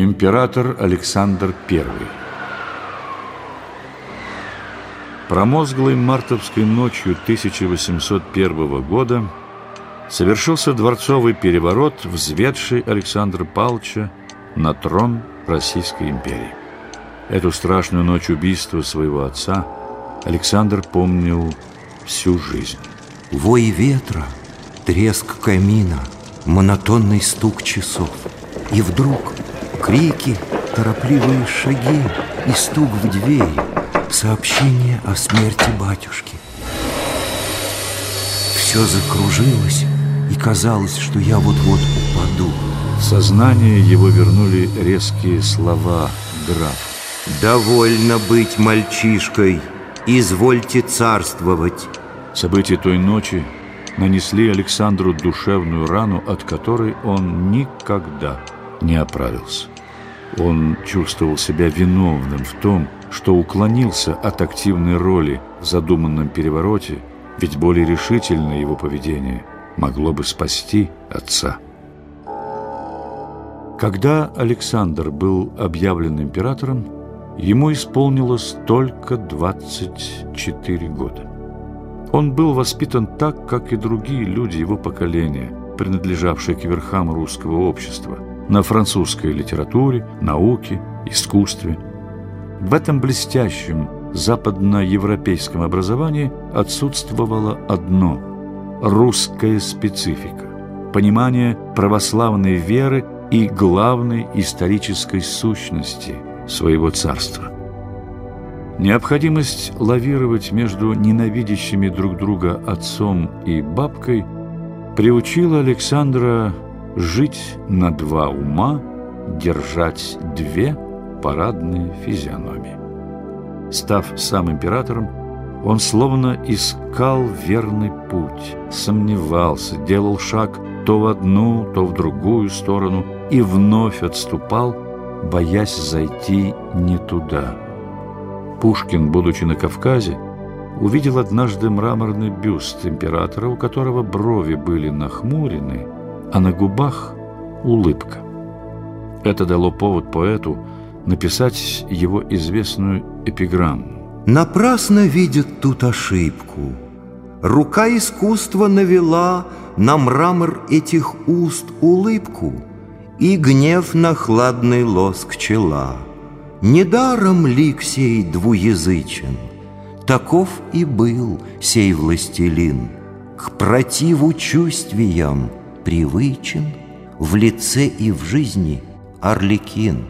Император Александр I Промозглой мартовской ночью 1801 года совершился дворцовый переворот, взведший Александра Павловича на трон Российской империи. Эту страшную ночь убийства своего отца Александр помнил всю жизнь. Вой ветра, треск камина, монотонный стук часов. И вдруг крики, торопливые шаги и стук в двери, сообщение о смерти батюшки. Все закружилось, и казалось, что я вот-вот упаду. В сознание его вернули резкие слова граф. «Довольно быть мальчишкой, извольте царствовать». События той ночи нанесли Александру душевную рану, от которой он никогда не оправился. Он чувствовал себя виновным в том, что уклонился от активной роли в задуманном перевороте, ведь более решительное его поведение могло бы спасти отца. Когда Александр был объявлен императором, ему исполнилось только 24 года. Он был воспитан так, как и другие люди его поколения, принадлежавшие к верхам русского общества, на французской литературе, науке, искусстве. В этом блестящем западноевропейском образовании отсутствовало одно – русская специфика, понимание православной веры и главной исторической сущности своего царства. Необходимость лавировать между ненавидящими друг друга отцом и бабкой приучила Александра жить на два ума, держать две парадные физиономии. Став сам императором, он словно искал верный путь, сомневался, делал шаг то в одну, то в другую сторону и вновь отступал, боясь зайти не туда. Пушкин, будучи на Кавказе, увидел однажды мраморный бюст императора, у которого брови были нахмурены, а на губах улыбка. Это дало повод поэту написать его известную эпиграмму. Напрасно видят тут ошибку. Рука искусства навела на мрамор этих уст улыбку И гнев на хладный лоск чела. Недаром лик сей двуязычен, Таков и был сей властелин, К противу чувствиям привычен, В лице и в жизни орликин.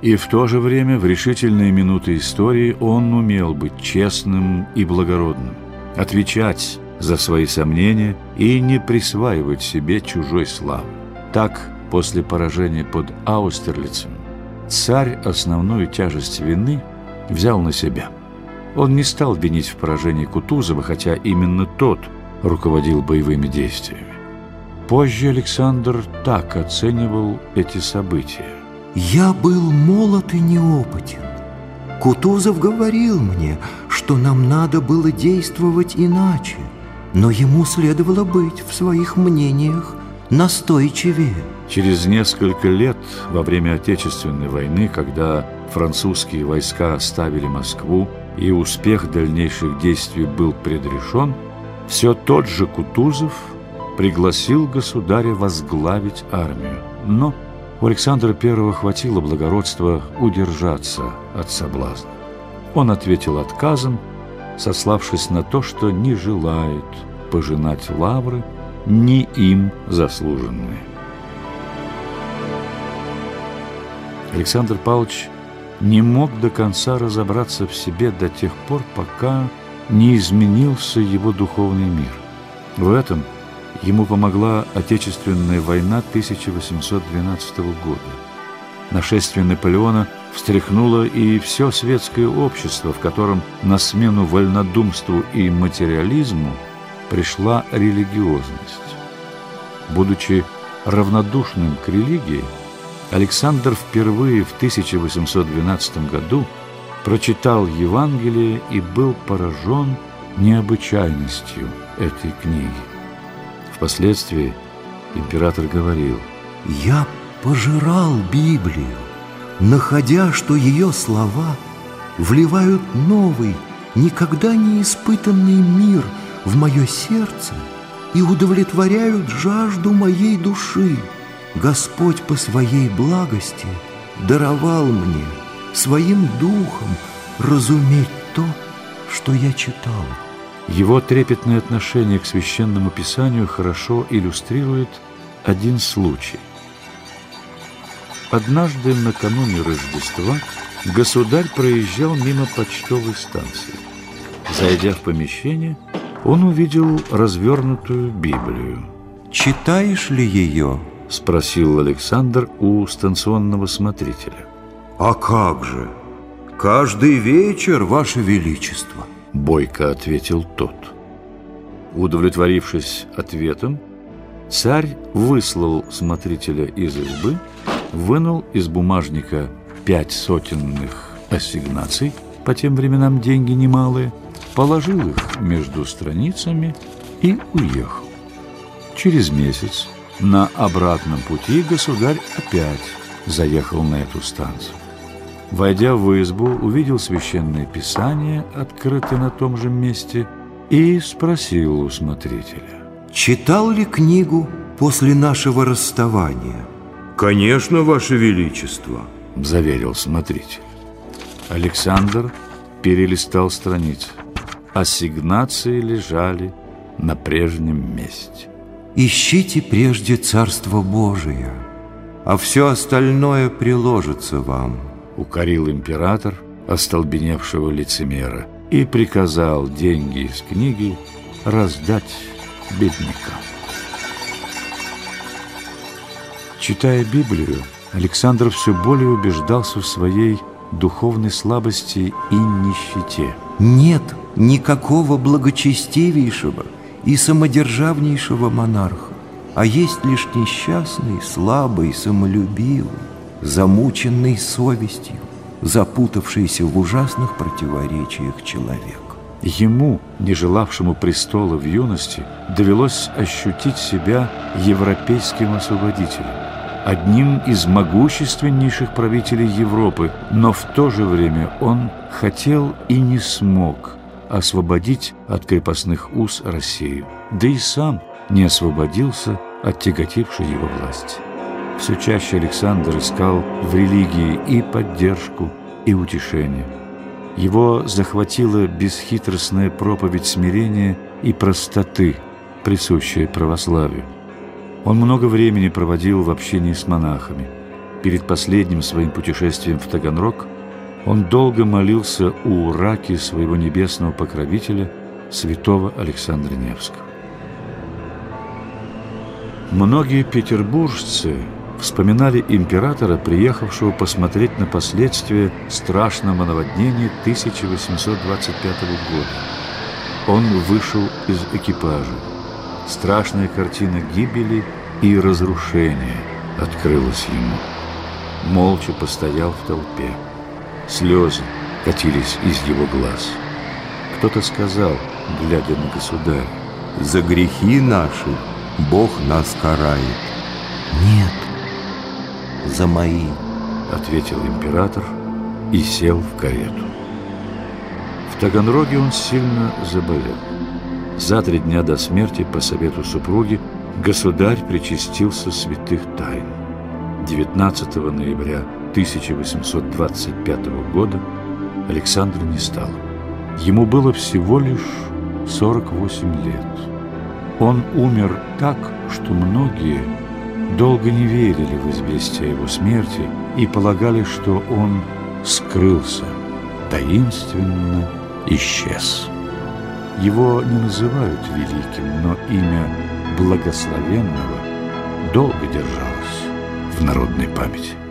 И в то же время в решительные минуты истории он умел быть честным и благородным, отвечать за свои сомнения и не присваивать себе чужой славы. Так, после поражения под Аустерлицем, царь основную тяжесть вины взял на себя. Он не стал винить в поражении Кутузова, хотя именно тот руководил боевыми действиями. Позже Александр так оценивал эти события. «Я был молод и неопытен. Кутузов говорил мне, что нам надо было действовать иначе но ему следовало быть в своих мнениях настойчивее. Через несколько лет, во время Отечественной войны, когда французские войска оставили Москву и успех дальнейших действий был предрешен, все тот же Кутузов пригласил государя возглавить армию. Но у Александра I хватило благородства удержаться от соблазна. Он ответил отказом, сославшись на то, что не желает пожинать лавры, не им заслуженные. Александр Павлович не мог до конца разобраться в себе до тех пор, пока не изменился его духовный мир. В этом ему помогла Отечественная война 1812 года. Нашествие Наполеона встряхнуло и все светское общество, в котором на смену вольнодумству и материализму пришла религиозность. Будучи равнодушным к религии, Александр впервые в 1812 году прочитал Евангелие и был поражен необычайностью этой книги. Впоследствии император говорил, «Я пожирал Библию, находя, что ее слова вливают новый, никогда не испытанный мир в мое сердце и удовлетворяют жажду моей души. Господь по своей благости даровал мне своим духом разуметь то, что я читал. Его трепетное отношение к священному писанию хорошо иллюстрирует один случай. Однажды накануне Рождества государь проезжал мимо почтовой станции. Зайдя в помещение, он увидел развернутую Библию. «Читаешь ли ее?» – спросил Александр у станционного смотрителя. «А как же? Каждый вечер, Ваше Величество!» – бойко ответил тот. Удовлетворившись ответом, царь выслал смотрителя из избы, вынул из бумажника пять сотенных ассигнаций, по тем временам деньги немалые, положил их между страницами и уехал. Через месяц на обратном пути государь опять заехал на эту станцию. Войдя в избу, увидел священное писание, открытое на том же месте, и спросил у смотрителя. «Читал ли книгу после нашего расставания?» «Конечно, Ваше Величество», — заверил смотритель. Александр перелистал страницы. Ассигнации лежали на прежнем месте. «Ищите прежде Царство Божие, а все остальное приложится вам» укорил император остолбеневшего лицемера и приказал деньги из книги раздать беднякам. Читая Библию, Александр все более убеждался в своей духовной слабости и нищете. Нет никакого благочестивейшего и самодержавнейшего монарха, а есть лишь несчастный, слабый, самолюбивый, замученный совестью, запутавшийся в ужасных противоречиях человек. Ему, не желавшему престола в юности, довелось ощутить себя европейским освободителем, одним из могущественнейших правителей Европы, но в то же время он хотел и не смог освободить от крепостных уз Россию, да и сам не освободился от тяготившей его власти. Все чаще Александр искал в религии и поддержку, и утешение. Его захватила бесхитростная проповедь смирения и простоты, присущая православию. Он много времени проводил в общении с монахами. Перед последним своим путешествием в Таганрог он долго молился у раки своего небесного покровителя, святого Александра Невского. Многие петербуржцы вспоминали императора, приехавшего посмотреть на последствия страшного наводнения 1825 года. Он вышел из экипажа. Страшная картина гибели и разрушения открылась ему. Молча постоял в толпе. Слезы катились из его глаз. Кто-то сказал, глядя на государя, «За грехи наши Бог нас карает». «Нет, за мои», — ответил император и сел в карету. В Таганроге он сильно заболел. За три дня до смерти, по совету супруги, государь причастился святых тайн. 19 ноября 1825 года Александр не стал. Ему было всего лишь 48 лет. Он умер так, что многие долго не верили в известие его смерти и полагали, что он скрылся, таинственно исчез. Его не называют великим, но имя благословенного долго держалось в народной памяти.